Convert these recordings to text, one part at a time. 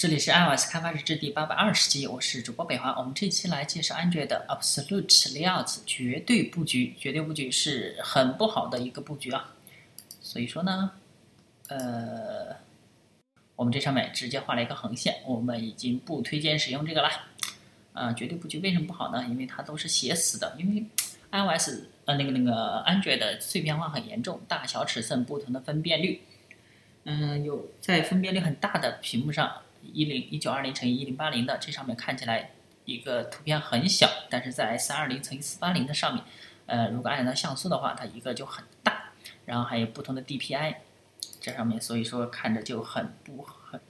这里是 iOS 开发日志第八百二十集，我是主播北华。我们这期来介绍 Android Absolute Layout 绝对布局。绝对布局是很不好的一个布局啊，所以说呢，呃，我们这上面直接画了一个横线，我们已经不推荐使用这个了。啊，绝对布局为什么不好呢？因为它都是写死的，因为 iOS 呃那个那个安卓的碎片化很严重，大小尺寸不同的分辨率，嗯，有在分辨率很大的屏幕上。一零一九二零乘以一零八零的，这上面看起来一个图片很小，但是在三二零乘以四八零的上面，呃，如果按照像素的话，它一个就很大，然后还有不同的 DPI，这上面所以说看着就很不很，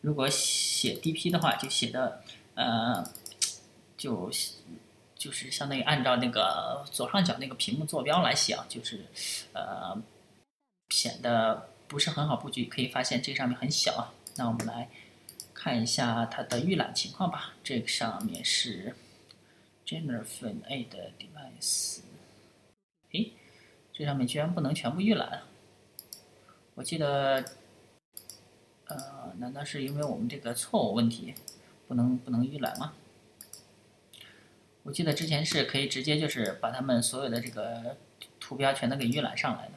如果写 DP 的话，就写的呃，就就是相当于按照那个左上角那个屏幕坐标来写啊，就是呃显得不是很好布局，可以发现这上面很小啊，那我们来。看一下它的预览情况吧。这个上面是 Generfin A 的 Device。哎，这上面居然不能全部预览。我记得，呃，难道是因为我们这个错误问题，不能不能预览吗？我记得之前是可以直接就是把它们所有的这个图标全都给预览上来的。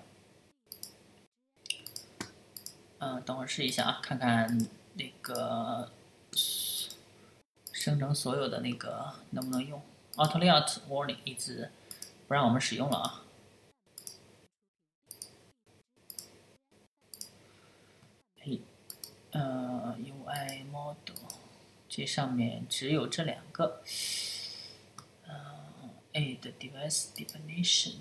嗯，等会儿试一下啊，看看。那个生成所有的那个能不能用？Auto Layout Warning 一直不让我们使用了啊。嘿，呃，UI Model 这上面只有这两个。a 的 device Definition。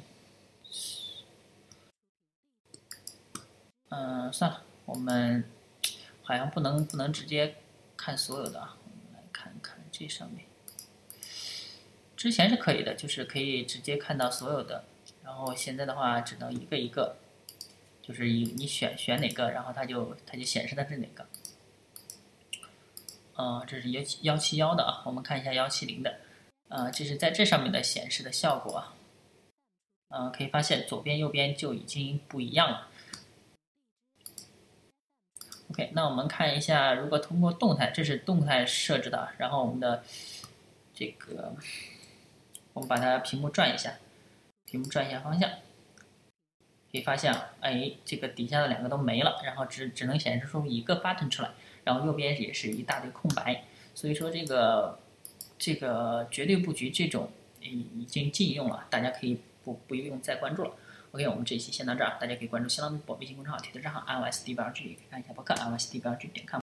嗯，算了，我们。好像不能不能直接看所有的啊，这上面。之前是可以的，就是可以直接看到所有的，然后现在的话只能一个一个，就是一你选选哪个，然后它就它就显示的是哪个。呃，这是幺七幺七幺的啊，我们看一下幺七零的，呃，这是在这上面的显示的效果啊。嗯，可以发现左边右边就已经不一样了。OK，那我们看一下，如果通过动态，这是动态设置的，然后我们的这个，我们把它屏幕转一下，屏幕转一下方向，可以发现，哎，这个底下的两个都没了，然后只只能显示出一个 button 出来，然后右边也是一大堆空白，所以说这个这个绝对布局这种已已经禁用了，大家可以不不用再关注了。OK，我们这一期先到这儿，大家可以关注新浪微博、微信公众号、铁子账号 iOS D 八 G，可以看一下博客 iOS D 八 G 点 com。